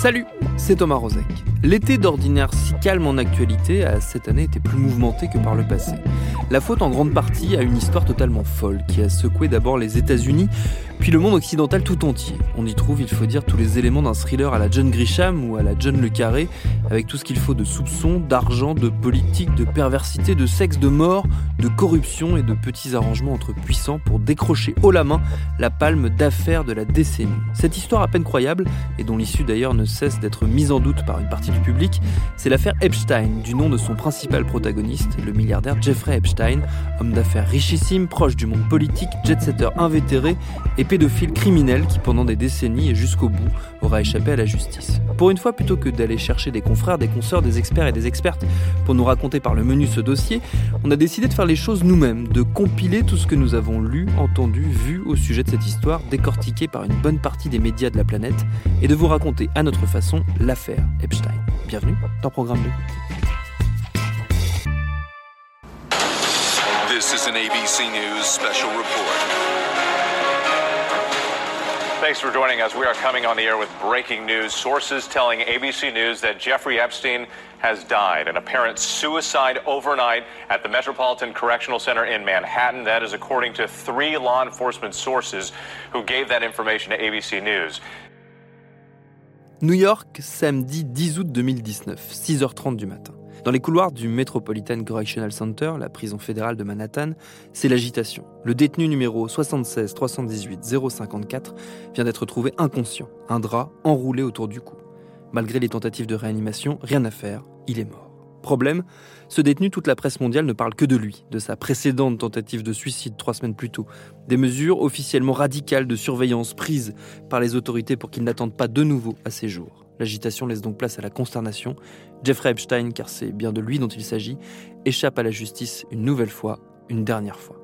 Salut, c'est Thomas Rozek. L'été d'ordinaire si calme en actualité a cette année été plus mouvementé que par le passé. La faute en grande partie à une histoire totalement folle qui a secoué d'abord les États-Unis, puis le monde occidental tout entier. On y trouve, il faut dire, tous les éléments d'un thriller à la John Grisham ou à la John Le Carré, avec tout ce qu'il faut de soupçons, d'argent, de politique, de perversité, de sexe, de mort, de corruption et de petits arrangements entre puissants pour décrocher haut la main la palme d'affaires de la décennie. Cette histoire à peine croyable, et dont l'issue d'ailleurs ne cesse d'être mise en doute par une partie du public, c'est l'affaire Epstein, du nom de son principal protagoniste, le milliardaire Jeffrey Epstein, homme d'affaires richissime, proche du monde politique, jet-setter invétéré et pédophile criminel qui pendant des décennies et jusqu'au bout aura échappé à la justice. Pour une fois, plutôt que d'aller chercher des confrères, des consoeurs, des experts et des expertes pour nous raconter par le menu ce dossier, on a décidé de faire les choses nous-mêmes, de compiler tout ce que nous avons lu, entendu, vu au sujet de cette histoire, décortiquée par une bonne partie des médias de la planète, et de vous raconter à notre façon l'affaire Epstein. Bienvenue dans Programme 2. This is an ABC News special report. Thanks for joining us. We are coming on the air with breaking news. Sources telling ABC News that Jeffrey Epstein has died. An apparent suicide overnight at the Metropolitan Correctional Center in Manhattan. That is according to three law enforcement sources who gave that information to ABC News. New York, samedi 10 août 2019, 6h30 du matin. Dans les couloirs du Metropolitan Correctional Center, la prison fédérale de Manhattan, c'est l'agitation. Le détenu numéro 76 318 054 vient d'être trouvé inconscient, un drap enroulé autour du cou. Malgré les tentatives de réanimation, rien à faire, il est mort. Problème, ce détenu, toute la presse mondiale ne parle que de lui, de sa précédente tentative de suicide trois semaines plus tôt, des mesures officiellement radicales de surveillance prises par les autorités pour qu'il n'attende pas de nouveau à ses jours. L'agitation laisse donc place à la consternation. Jeffrey Epstein, car c'est bien de lui dont il s'agit, échappe à la justice une nouvelle fois, une dernière fois.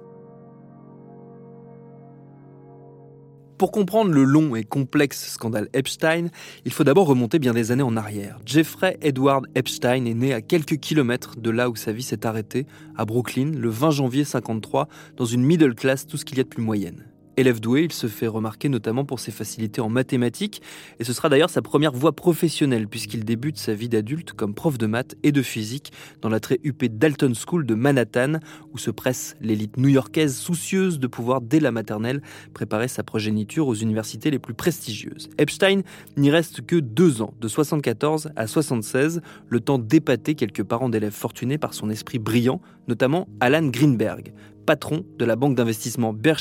Pour comprendre le long et complexe scandale Epstein, il faut d'abord remonter bien des années en arrière. Jeffrey Edward Epstein est né à quelques kilomètres de là où sa vie s'est arrêtée, à Brooklyn, le 20 janvier 53, dans une middle class, tout ce qu'il y a de plus moyenne. Élève doué, il se fait remarquer notamment pour ses facilités en mathématiques, et ce sera d'ailleurs sa première voie professionnelle, puisqu'il débute sa vie d'adulte comme prof de maths et de physique dans la très huppée Dalton School de Manhattan, où se presse l'élite new-yorkaise soucieuse de pouvoir, dès la maternelle, préparer sa progéniture aux universités les plus prestigieuses. Epstein n'y reste que deux ans, de 74 à 76, le temps d'épater quelques parents d'élèves fortunés par son esprit brillant, notamment Alan Greenberg, patron de la banque d'investissement Bear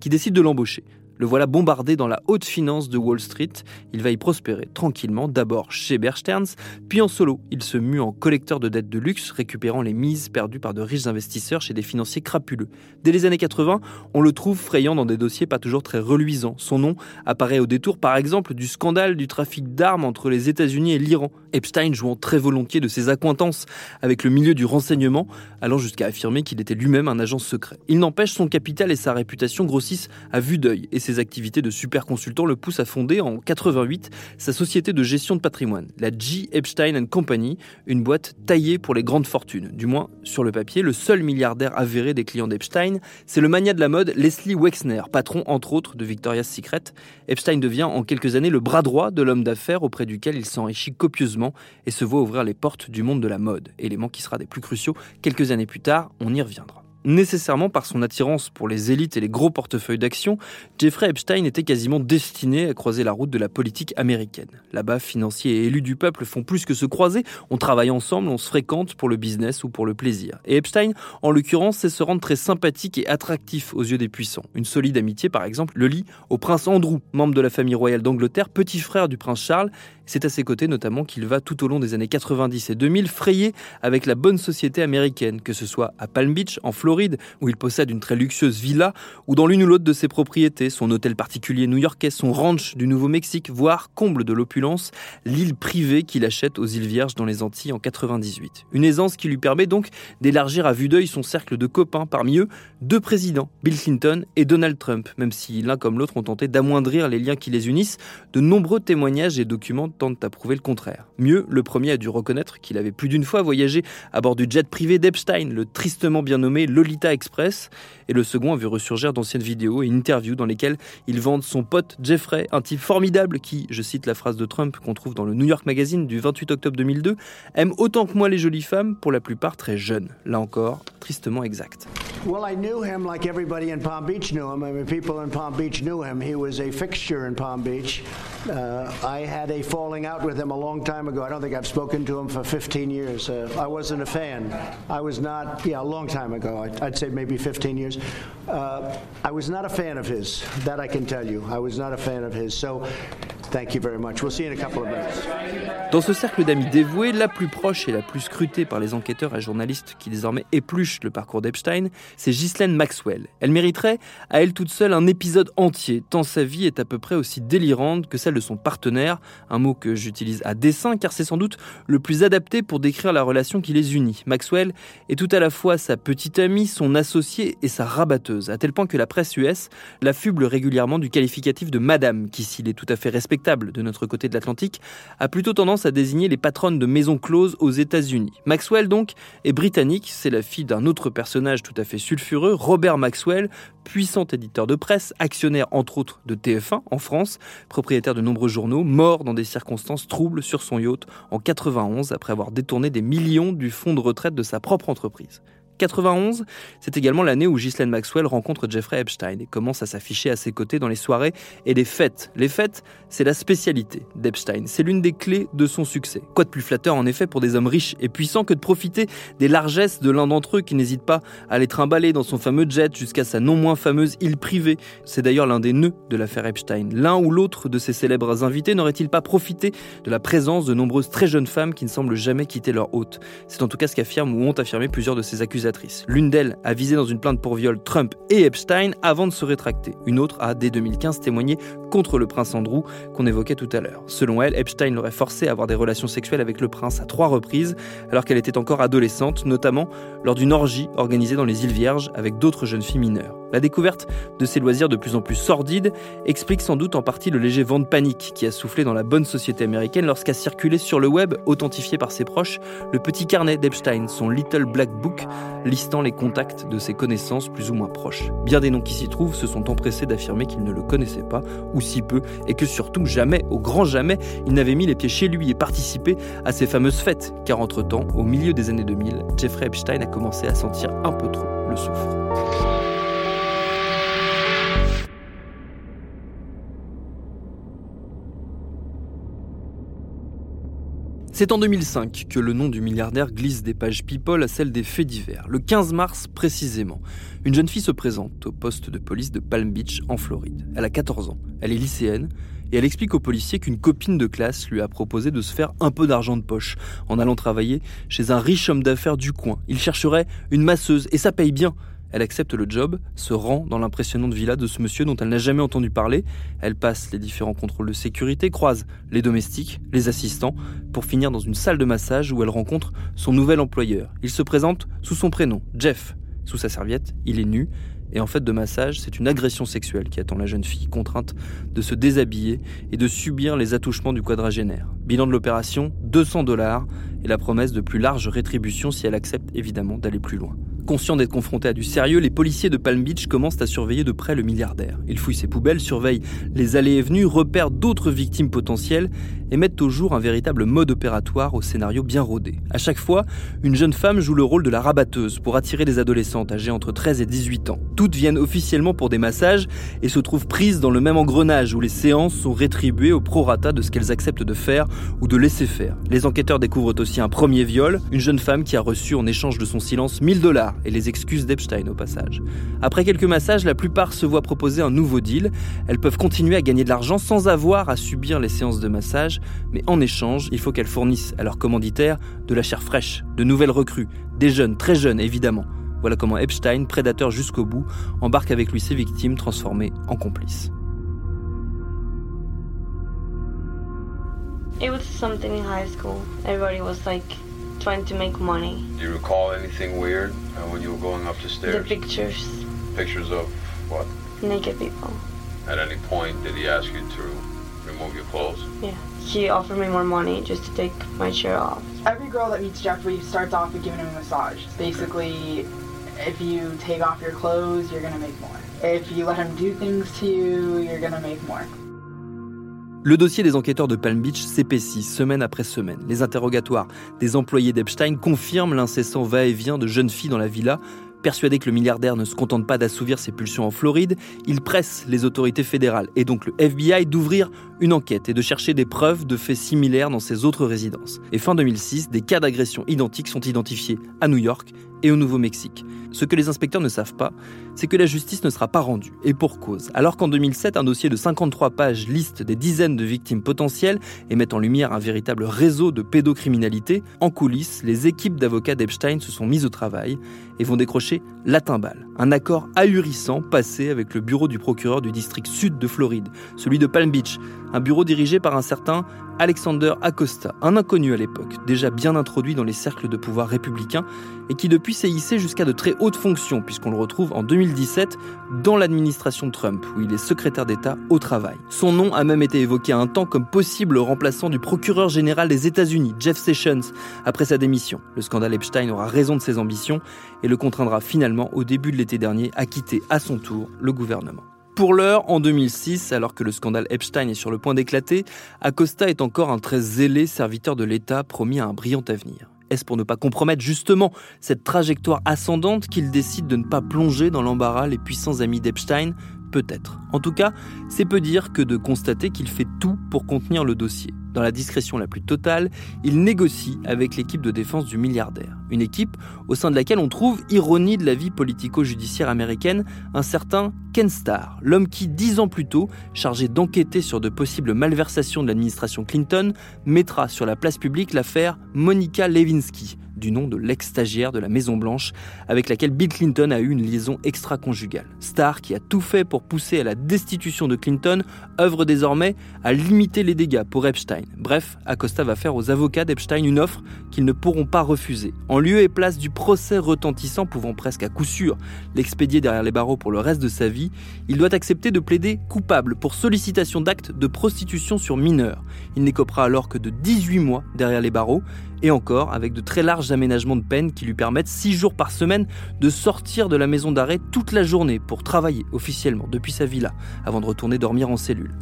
qui décide de l'embaucher. Le voilà bombardé dans la haute finance de Wall Street. Il va y prospérer tranquillement, d'abord chez Bear Stearns, puis en solo. Il se mue en collecteur de dettes de luxe, récupérant les mises perdues par de riches investisseurs chez des financiers crapuleux. Dès les années 80, on le trouve frayant dans des dossiers pas toujours très reluisants. Son nom apparaît au détour, par exemple, du scandale du trafic d'armes entre les États-Unis et l'Iran. Epstein jouant très volontiers de ses accointances avec le milieu du renseignement, allant jusqu'à affirmer qu'il était lui-même un agent secret. Il n'empêche, son capital et sa réputation grossissent à vue d'œil, ses activités de super consultant le poussent à fonder en 88 sa société de gestion de patrimoine, la G. Epstein Company, une boîte taillée pour les grandes fortunes. Du moins, sur le papier, le seul milliardaire avéré des clients d'Epstein, c'est le mania de la mode Leslie Wexner, patron entre autres de Victoria's Secret. Epstein devient en quelques années le bras droit de l'homme d'affaires auprès duquel il s'enrichit copieusement et se voit ouvrir les portes du monde de la mode, élément qui sera des plus cruciaux quelques années plus tard, on y reviendra. Nécessairement par son attirance pour les élites et les gros portefeuilles d'action, Jeffrey Epstein était quasiment destiné à croiser la route de la politique américaine. Là-bas, financiers et élus du peuple font plus que se croiser, on travaille ensemble, on se fréquente pour le business ou pour le plaisir. Et Epstein, en l'occurrence, sait se rendre très sympathique et attractif aux yeux des puissants. Une solide amitié, par exemple, le lie au prince Andrew, membre de la famille royale d'Angleterre, petit frère du prince Charles, C'est à ses côtés notamment qu'il va tout au long des années 90 et 2000 frayer avec la bonne société américaine, que ce soit à Palm Beach, en Floride, où il possède une très luxueuse villa, ou dans l'une ou l'autre de ses propriétés, son hôtel particulier new-yorkais, son ranch du Nouveau-Mexique, voire, comble de l'opulence, l'île privée qu'il achète aux îles Vierges dans les Antilles en 98. Une aisance qui lui permet donc d'élargir à vue d'œil son cercle de copains, parmi eux deux présidents, Bill Clinton et Donald Trump, même si l'un comme l'autre ont tenté d'amoindrir les liens qui les unissent, de nombreux témoignages et documents tentent à prouver le contraire. Mieux, le premier a dû reconnaître qu'il avait plus d'une fois voyagé à bord du jet privé d'Epstein, le tristement bien nommé Lolita Express, et le second a vu ressurgir d'anciennes vidéos et interviews dans lesquelles il vante son pote Jeffrey, un type formidable qui, je cite la phrase de Trump qu'on trouve dans le New York Magazine du 28 octobre 2002, aime autant que moi les jolies femmes, pour la plupart très jeunes. Là encore, tristement exact. Well, I knew him like everybody in Palm Beach knew him. I mean, people in Palm Beach knew him. He was a fixture in Palm Beach. Uh, I had a falling out with him a long time ago. I don't think I've spoken to him for 15 years. Uh, I wasn't a fan. I was not, yeah, a long time ago. I'd, I'd say maybe 15 years. Uh, I was not a fan of his. That I can tell you. I was not a fan of his. So, Dans ce cercle d'amis dévoués, la plus proche et la plus scrutée par les enquêteurs et journalistes qui désormais épluchent le parcours d'Epstein, c'est Ghislaine Maxwell. Elle mériterait, à elle toute seule, un épisode entier, tant sa vie est à peu près aussi délirante que celle de son partenaire, un mot que j'utilise à dessein car c'est sans doute le plus adapté pour décrire la relation qui les unit. Maxwell est tout à la fois sa petite amie, son associée et sa rabatteuse, à tel point que la presse US l'affuble régulièrement du qualificatif de madame, qui s'il est tout à fait de notre côté de l'Atlantique, a plutôt tendance à désigner les patronnes de maisons closes aux États-Unis. Maxwell donc est britannique, c'est la fille d'un autre personnage tout à fait sulfureux, Robert Maxwell, puissant éditeur de presse, actionnaire entre autres de TF1 en France, propriétaire de nombreux journaux, mort dans des circonstances troubles sur son yacht en 91 après avoir détourné des millions du fonds de retraite de sa propre entreprise. 91, c'est également l'année où Ghislaine Maxwell rencontre Jeffrey Epstein et commence à s'afficher à ses côtés dans les soirées et les fêtes. Les fêtes, c'est la spécialité d'Epstein. C'est l'une des clés de son succès. Quoi de plus flatteur en effet pour des hommes riches et puissants que de profiter des largesses de l'un d'entre eux qui n'hésite pas à les trimballer dans son fameux jet jusqu'à sa non moins fameuse île privée. C'est d'ailleurs l'un des nœuds de l'affaire Epstein. L'un ou l'autre de ces célèbres invités n'aurait-il pas profité de la présence de nombreuses très jeunes femmes qui ne semblent jamais quitter leur hôte? C'est en tout cas ce qu'affirment ou ont affirmé plusieurs de ses L'une d'elles a visé dans une plainte pour viol Trump et Epstein avant de se rétracter. Une autre a, dès 2015, témoigné contre le prince Andrew qu'on évoquait tout à l'heure. Selon elle, Epstein l'aurait forcé à avoir des relations sexuelles avec le prince à trois reprises alors qu'elle était encore adolescente, notamment lors d'une orgie organisée dans les îles Vierges avec d'autres jeunes filles mineures. La découverte de ces loisirs de plus en plus sordides explique sans doute en partie le léger vent de panique qui a soufflé dans la bonne société américaine lorsqu'a circulé sur le web, authentifié par ses proches, le petit carnet d'Epstein, son Little Black Book, listant les contacts de ses connaissances plus ou moins proches. Bien des noms qui s'y trouvent se sont empressés d'affirmer qu'ils ne le connaissaient pas, ou si peu, et que surtout jamais, au grand jamais, il n'avait mis les pieds chez lui et participé à ces fameuses fêtes, car entre-temps, au milieu des années 2000, Jeffrey Epstein a commencé à sentir un peu trop le souffre. C'est en 2005 que le nom du milliardaire glisse des pages People à celle des faits divers. Le 15 mars précisément, une jeune fille se présente au poste de police de Palm Beach en Floride. Elle a 14 ans, elle est lycéenne et elle explique aux policiers qu'une copine de classe lui a proposé de se faire un peu d'argent de poche en allant travailler chez un riche homme d'affaires du coin. Il chercherait une masseuse et ça paye bien. Elle accepte le job, se rend dans l'impressionnante villa de ce monsieur dont elle n'a jamais entendu parler. Elle passe les différents contrôles de sécurité, croise les domestiques, les assistants, pour finir dans une salle de massage où elle rencontre son nouvel employeur. Il se présente sous son prénom, Jeff. Sous sa serviette, il est nu. Et en fait de massage, c'est une agression sexuelle qui attend la jeune fille, contrainte de se déshabiller et de subir les attouchements du quadragénaire. Bilan de l'opération, 200 dollars et la promesse de plus large rétribution si elle accepte évidemment d'aller plus loin. Conscient d'être confronté à du sérieux, les policiers de Palm Beach commencent à surveiller de près le milliardaire. Ils fouillent ses poubelles, surveillent les allées et venues, repèrent d'autres victimes potentielles et mettent au jour un véritable mode opératoire au scénario bien rodé. À chaque fois, une jeune femme joue le rôle de la rabatteuse pour attirer des adolescentes âgées entre 13 et 18 ans. Toutes viennent officiellement pour des massages et se trouvent prises dans le même engrenage où les séances sont rétribuées au prorata de ce qu'elles acceptent de faire ou de laisser faire. Les enquêteurs découvrent aussi un premier viol, une jeune femme qui a reçu en échange de son silence 1000 dollars et les excuses d'Epstein au passage. Après quelques massages, la plupart se voient proposer un nouveau deal. Elles peuvent continuer à gagner de l'argent sans avoir à subir les séances de massage, mais en échange, il faut qu'elles fournissent à leurs commanditaires de la chair fraîche, de nouvelles recrues, des jeunes, très jeunes évidemment. Voilà comment Epstein, prédateur jusqu'au bout, embarque avec lui ses victimes transformées en complices. It was something in high school. Everybody was like trying to make money. Do you recall anything weird uh, when you were going up the stairs? The pictures, Pictures of what? naked people. At any point, did he ask you to remove your clothes? Yeah. He offered me more money just to take my shirt off. Every girl that meets Jeffrey starts off with giving him a massage. Basically, if you take off your clothes, you're gonna make more. If you let him do things to you, you're gonna make more. Le dossier des enquêteurs de Palm Beach s'épaissit semaine après semaine. Les interrogatoires des employés d'Epstein confirment l'incessant va-et-vient de jeunes filles dans la villa. Persuadé que le milliardaire ne se contente pas d'assouvir ses pulsions en Floride, il presse les autorités fédérales et donc le FBI d'ouvrir une enquête et de chercher des preuves de faits similaires dans ses autres résidences. Et fin 2006, des cas d'agression identiques sont identifiés à New York et au Nouveau-Mexique. Ce que les inspecteurs ne savent pas, c'est que la justice ne sera pas rendue, et pour cause. Alors qu'en 2007, un dossier de 53 pages liste des dizaines de victimes potentielles et met en lumière un véritable réseau de pédocriminalité, en coulisses, les équipes d'avocats d'Epstein se sont mises au travail et vont décrocher la timbale, un accord ahurissant passé avec le bureau du procureur du district sud de Floride, celui de Palm Beach, un bureau dirigé par un certain Alexander Acosta, un inconnu à l'époque, déjà bien introduit dans les cercles de pouvoir républicains et qui depuis s'est hissé jusqu'à de très hautes fonctions puisqu'on le retrouve en 2017 dans l'administration Trump où il est secrétaire d'État au travail. Son nom a même été évoqué à un temps comme possible remplaçant du procureur général des États-Unis, Jeff Sessions, après sa démission. Le scandale Epstein aura raison de ses ambitions et le contraindra finalement au début de l'été dernier à quitter à son tour le gouvernement. Pour l'heure, en 2006, alors que le scandale Epstein est sur le point d'éclater, Acosta est encore un très zélé serviteur de l'État promis à un brillant avenir. Est-ce pour ne pas compromettre justement cette trajectoire ascendante qu'il décide de ne pas plonger dans l'embarras les puissants amis d'Epstein? Peut-être. En tout cas, c'est peu dire que de constater qu'il fait tout pour contenir le dossier. Dans la discrétion la plus totale, il négocie avec l'équipe de défense du milliardaire. Une équipe au sein de laquelle on trouve, ironie de la vie politico-judiciaire américaine, un certain Ken Starr, l'homme qui, dix ans plus tôt, chargé d'enquêter sur de possibles malversations de l'administration Clinton, mettra sur la place publique l'affaire Monica Lewinsky, du nom de l'ex-stagiaire de la Maison-Blanche avec laquelle Bill Clinton a eu une liaison extra-conjugale. Starr, qui a tout fait pour pousser à la destitution de Clinton, œuvre désormais à limiter les dégâts pour Epstein. Bref, Acosta va faire aux avocats d'Epstein une offre qu'ils ne pourront pas refuser. En lieu et place du procès retentissant pouvant presque à coup sûr l'expédier derrière les barreaux pour le reste de sa vie, il doit accepter de plaider coupable pour sollicitation d'actes de prostitution sur mineurs. Il n'écopera alors que de 18 mois derrière les barreaux, et encore avec de très larges aménagements de peine qui lui permettent 6 jours par semaine de sortir de la maison d'arrêt toute la journée pour travailler officiellement depuis sa villa avant de retourner dormir en cellule.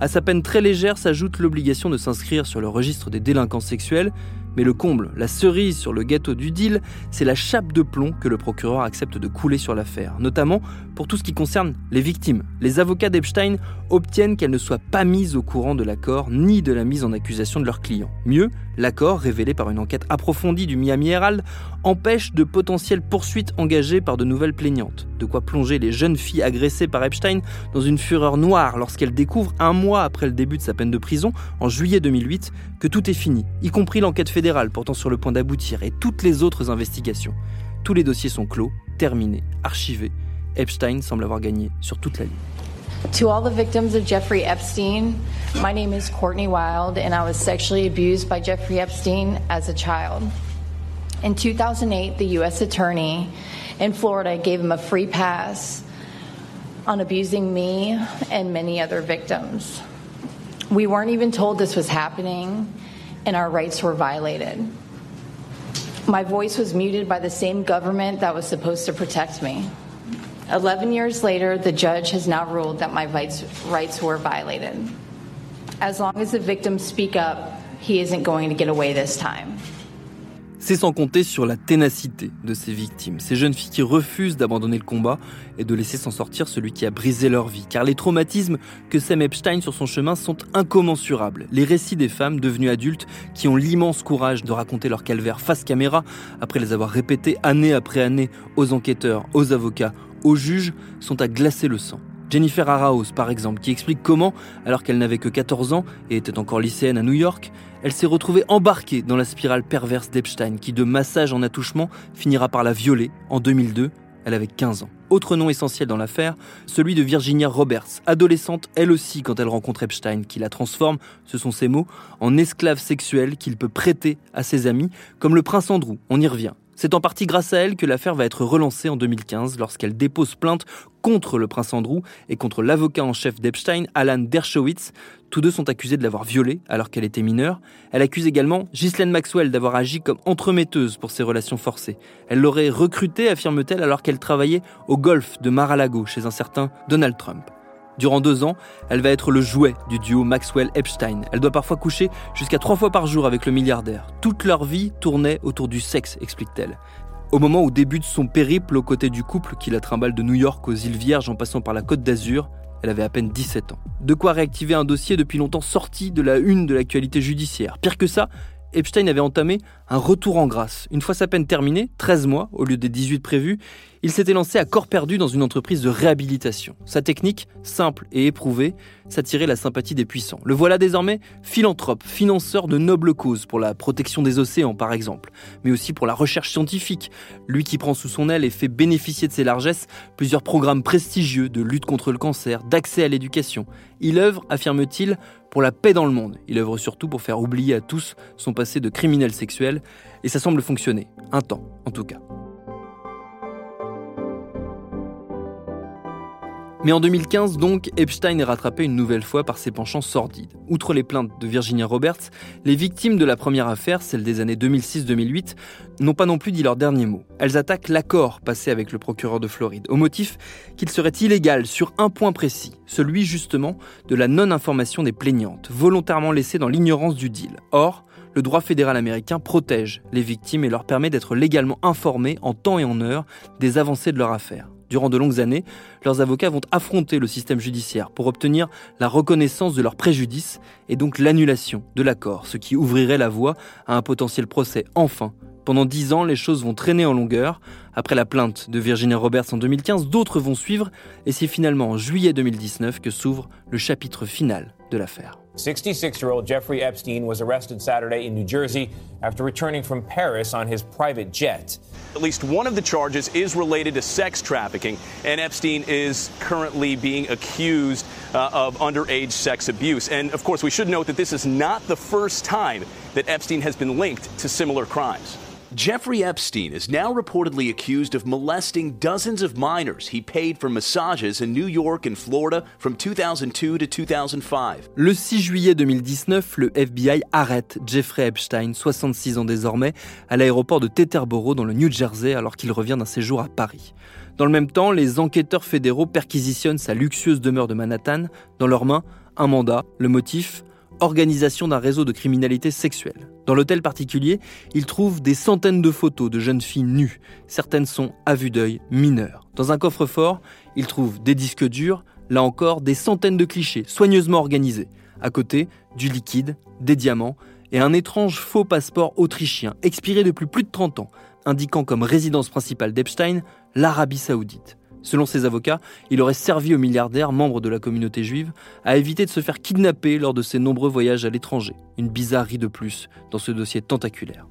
À sa peine très légère s'ajoute l'obligation de s'inscrire sur le registre des délinquants sexuels, mais le comble, la cerise sur le gâteau du deal, c'est la chape de plomb que le procureur accepte de couler sur l'affaire, notamment pour tout ce qui concerne les victimes. Les avocats d'Epstein obtiennent qu'elles ne soient pas mises au courant de l'accord ni de la mise en accusation de leurs clients. Mieux, l'accord, révélé par une enquête approfondie du Miami Herald, empêche de potentielles poursuites engagées par de nouvelles plaignantes. De quoi plonger les jeunes filles agressées par Epstein dans une fureur noire lorsqu'elles découvrent un mois après le début de sa peine de prison, en juillet 2008, que tout est fini, y compris l'enquête fédérale portant sur le point d'aboutir et toutes les autres investigations. Tous les dossiers sont clos, terminés, archivés. Epstein semble avoir gagné sur toute la ligne. To all the victims of Jeffrey Epstein, my name is Courtney Wild, and I was sexually abused by Jeffrey Epstein as a child. In 2008, the U.S. Attorney in Florida gave him a free pass on abusing me and many other victims. We weren't even told this was happening, and our rights were violated. My voice was muted by the same government that was supposed to protect me. 11 years later, the judge has now ruled that my rights, rights were violated. As long as the victims speak up, he isn't going to get away this time. C'est sans compter sur la ténacité de ces victimes, ces jeunes filles qui refusent d'abandonner le combat et de laisser s'en sortir celui qui a brisé leur vie, car les traumatismes que sème Epstein sur son chemin sont incommensurables. Les récits des femmes devenues adultes qui ont l'immense courage de raconter leur calvaire face caméra, après les avoir répétés année après année aux enquêteurs, aux avocats, aux juges, sont à glacer le sang. Jennifer Araos, par exemple, qui explique comment, alors qu'elle n'avait que 14 ans et était encore lycéenne à New York, elle s'est retrouvée embarquée dans la spirale perverse d'Epstein, qui de massage en attouchement finira par la violer en 2002. Elle avait 15 ans. Autre nom essentiel dans l'affaire, celui de Virginia Roberts, adolescente elle aussi quand elle rencontre Epstein, qui la transforme, ce sont ses mots, en esclave sexuelle qu'il peut prêter à ses amis, comme le prince Andrew, on y revient. C'est en partie grâce à elle que l'affaire va être relancée en 2015 lorsqu'elle dépose plainte contre le prince Andrew et contre l'avocat en chef d'Epstein, Alan Dershowitz. Tous deux sont accusés de l'avoir violée alors qu'elle était mineure. Elle accuse également Ghislaine Maxwell d'avoir agi comme entremetteuse pour ses relations forcées. Elle l'aurait recrutée, affirme-t-elle, alors qu'elle travaillait au golf de Mar-a-Lago chez un certain Donald Trump. Durant deux ans, elle va être le jouet du duo Maxwell-Epstein. Elle doit parfois coucher jusqu'à trois fois par jour avec le milliardaire. Toute leur vie tournait autour du sexe, explique-t-elle. Au moment où débute son périple aux côtés du couple qui la trimballe de New York aux îles Vierges en passant par la Côte d'Azur, elle avait à peine 17 ans. De quoi réactiver un dossier depuis longtemps sorti de la une de l'actualité judiciaire. Pire que ça, Epstein avait entamé un retour en grâce. Une fois sa peine terminée, 13 mois au lieu des 18 prévus, il s'était lancé à corps perdu dans une entreprise de réhabilitation. Sa technique, simple et éprouvée, s'attirait la sympathie des puissants. Le voilà désormais philanthrope, financeur de nobles causes pour la protection des océans par exemple, mais aussi pour la recherche scientifique. Lui qui prend sous son aile et fait bénéficier de ses largesses plusieurs programmes prestigieux de lutte contre le cancer, d'accès à l'éducation. Il œuvre, affirme-t-il, pour la paix dans le monde. Il œuvre surtout pour faire oublier à tous son passé de criminel sexuel, et ça semble fonctionner. Un temps, en tout cas. Mais en 2015, donc, Epstein est rattrapé une nouvelle fois par ses penchants sordides. Outre les plaintes de Virginia Roberts, les victimes de la première affaire, celle des années 2006-2008, n'ont pas non plus dit leur dernier mot. Elles attaquent l'accord passé avec le procureur de Floride, au motif qu'il serait illégal sur un point précis, celui justement de la non-information des plaignantes, volontairement laissées dans l'ignorance du deal. Or, le droit fédéral américain protège les victimes et leur permet d'être légalement informées en temps et en heure des avancées de leur affaire. Durant de longues années, leurs avocats vont affronter le système judiciaire pour obtenir la reconnaissance de leur préjudice et donc l'annulation de l'accord, ce qui ouvrirait la voie à un potentiel procès enfin. Pendant dix ans, les choses vont traîner en longueur. Après la plainte de Virginia Roberts en 2015, d'autres vont suivre et c'est finalement en juillet 2019 que s'ouvre le chapitre final de l'affaire. 66 year old Jeffrey Epstein was arrested Saturday in New Jersey after returning from Paris on his private jet. At least one of the charges is related to sex trafficking, and Epstein is currently being accused uh, of underage sex abuse. And of course, we should note that this is not the first time that Epstein has been linked to similar crimes. Jeffrey Epstein is now reportedly accused of molesting dozens of minors he paid for massages in New York and Florida from 2002 to 2005. Le 6 juillet 2019, le FBI arrête Jeffrey Epstein, 66 ans désormais, à l'aéroport de Teterboro dans le New Jersey alors qu'il revient d'un séjour à Paris. Dans le même temps, les enquêteurs fédéraux perquisitionnent sa luxueuse demeure de Manhattan. Dans leurs mains, un mandat. Le motif organisation d'un réseau de criminalité sexuelle. Dans l'hôtel particulier, ils trouvent des centaines de photos de jeunes filles nues. Certaines sont, à vue d'œil, mineures. Dans un coffre-fort, ils trouvent des disques durs, là encore des centaines de clichés soigneusement organisés. À côté, du liquide, des diamants et un étrange faux passeport autrichien expiré depuis plus de 30 ans, indiquant comme résidence principale d'Epstein l'Arabie saoudite. Selon ses avocats, il aurait servi aux milliardaires, membres de la communauté juive, à éviter de se faire kidnapper lors de ses nombreux voyages à l'étranger. Une bizarrerie de plus dans ce dossier tentaculaire.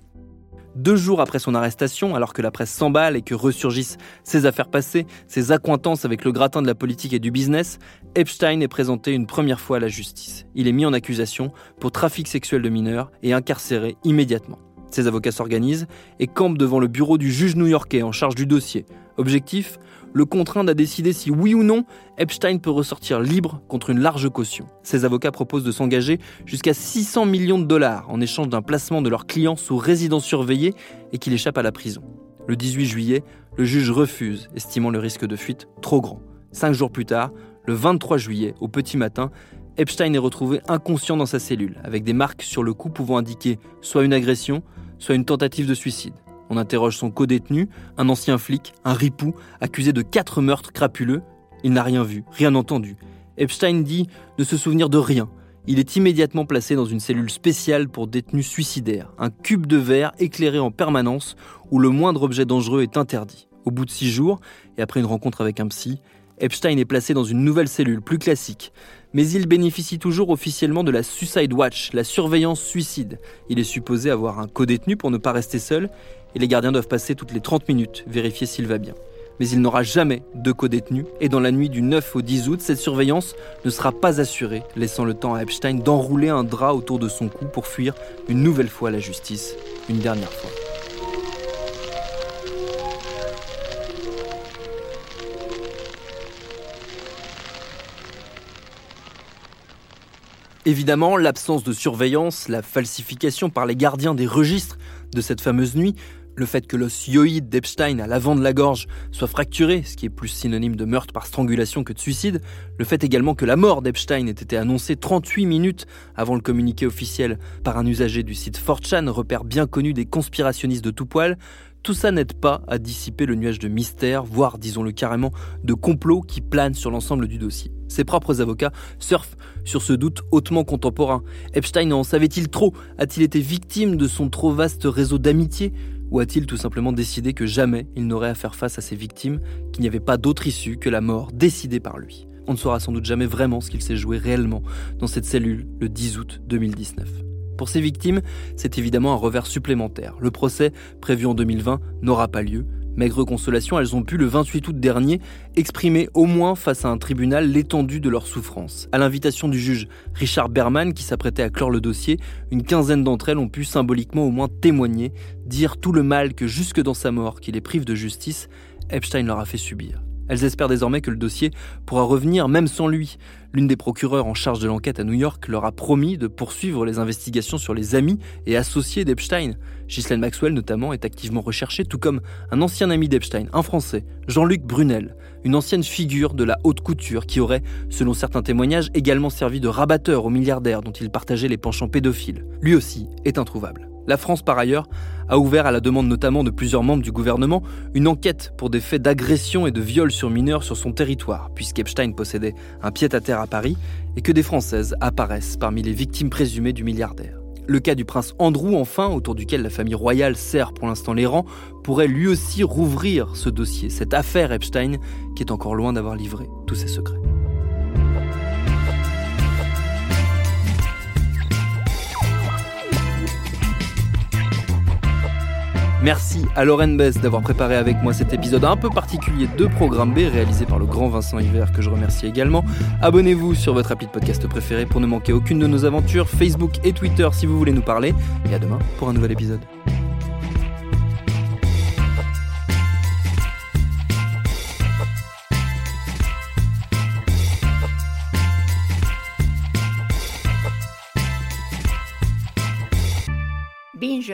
Deux jours après son arrestation, alors que la presse s'emballe et que ressurgissent ses affaires passées, ses accointances avec le gratin de la politique et du business, Epstein est présenté une première fois à la justice. Il est mis en accusation pour trafic sexuel de mineurs et incarcéré immédiatement. Ses avocats s'organisent et campent devant le bureau du juge new-yorkais en charge du dossier. Objectif? Le contraindre à décider si oui ou non Epstein peut ressortir libre contre une large caution. Ses avocats proposent de s'engager jusqu'à 600 millions de dollars en échange d'un placement de leur client sous résidence surveillée et qu'il échappe à la prison. Le 18 juillet, le juge refuse, estimant le risque de fuite trop grand. Cinq jours plus tard, le 23 juillet, au petit matin, Epstein est retrouvé inconscient dans sa cellule, avec des marques sur le cou pouvant indiquer soit une agression, soit une tentative de suicide. On interroge son co-détenu, un ancien flic, un ripou, accusé de quatre meurtres crapuleux. Il n'a rien vu, rien entendu. Epstein dit ne se souvenir de rien. Il est immédiatement placé dans une cellule spéciale pour détenus suicidaires, un cube de verre éclairé en permanence où le moindre objet dangereux est interdit. Au bout de six jours, et après une rencontre avec un psy, Epstein est placé dans une nouvelle cellule plus classique, mais il bénéficie toujours officiellement de la Suicide Watch, la surveillance suicide. Il est supposé avoir un co-détenu pour ne pas rester seul, et les gardiens doivent passer toutes les 30 minutes vérifier s'il va bien. Mais il n'aura jamais de co-détenu, et dans la nuit du 9 au 10 août, cette surveillance ne sera pas assurée, laissant le temps à Epstein d'enrouler un drap autour de son cou pour fuir une nouvelle fois la justice, une dernière fois. Évidemment, l'absence de surveillance, la falsification par les gardiens des registres de cette fameuse nuit, le fait que l'os yoïde d'Epstein à l'avant de la gorge soit fracturé, ce qui est plus synonyme de meurtre par strangulation que de suicide, le fait également que la mort d'Epstein ait été annoncée 38 minutes avant le communiqué officiel par un usager du site 4chan, repère bien connu des conspirationnistes de tout poil, tout ça n'aide pas à dissiper le nuage de mystère, voire disons-le carrément de complot qui plane sur l'ensemble du dossier. Ses propres avocats surfent sur ce doute hautement contemporain. Epstein en savait-il trop? A-t-il été victime de son trop vaste réseau d'amitié? Ou a-t-il tout simplement décidé que jamais il n'aurait à faire face à ses victimes, qu'il n'y avait pas d'autre issue que la mort décidée par lui? On ne saura sans doute jamais vraiment ce qu'il s'est joué réellement dans cette cellule le 10 août 2019. Pour ces victimes, c'est évidemment un revers supplémentaire. Le procès, prévu en 2020, n'aura pas lieu. Maigre consolation, elles ont pu le 28 août dernier exprimer au moins face à un tribunal l'étendue de leur souffrance. À l'invitation du juge Richard Berman qui s'apprêtait à clore le dossier, une quinzaine d'entre elles ont pu symboliquement au moins témoigner, dire tout le mal que jusque dans sa mort, qui les prive de justice, Epstein leur a fait subir. Elles espèrent désormais que le dossier pourra revenir même sans lui. L'une des procureurs en charge de l'enquête à New York leur a promis de poursuivre les investigations sur les amis et associés d'Epstein. Ghislaine Maxwell notamment est activement recherchée, tout comme un ancien ami d'Epstein, un Français, Jean-Luc Brunel, une ancienne figure de la haute couture qui aurait, selon certains témoignages, également servi de rabatteur aux milliardaires dont il partageait les penchants pédophiles. Lui aussi est introuvable. La France, par ailleurs, a ouvert à la demande notamment de plusieurs membres du gouvernement une enquête pour des faits d'agression et de viol sur mineurs sur son territoire, puisqu'Epstein possédait un pied-à-terre à Paris et que des Françaises apparaissent parmi les victimes présumées du milliardaire. Le cas du prince Andrew, enfin, autour duquel la famille royale sert pour l'instant les rangs, pourrait lui aussi rouvrir ce dossier, cette affaire Epstein, qui est encore loin d'avoir livré tous ses secrets. Merci à Lauren Bess d'avoir préparé avec moi cet épisode un peu particulier de Programme B réalisé par le grand Vincent Hiver que je remercie également. Abonnez-vous sur votre appli de podcast préféré pour ne manquer aucune de nos aventures, Facebook et Twitter si vous voulez nous parler. Et à demain pour un nouvel épisode. Binge.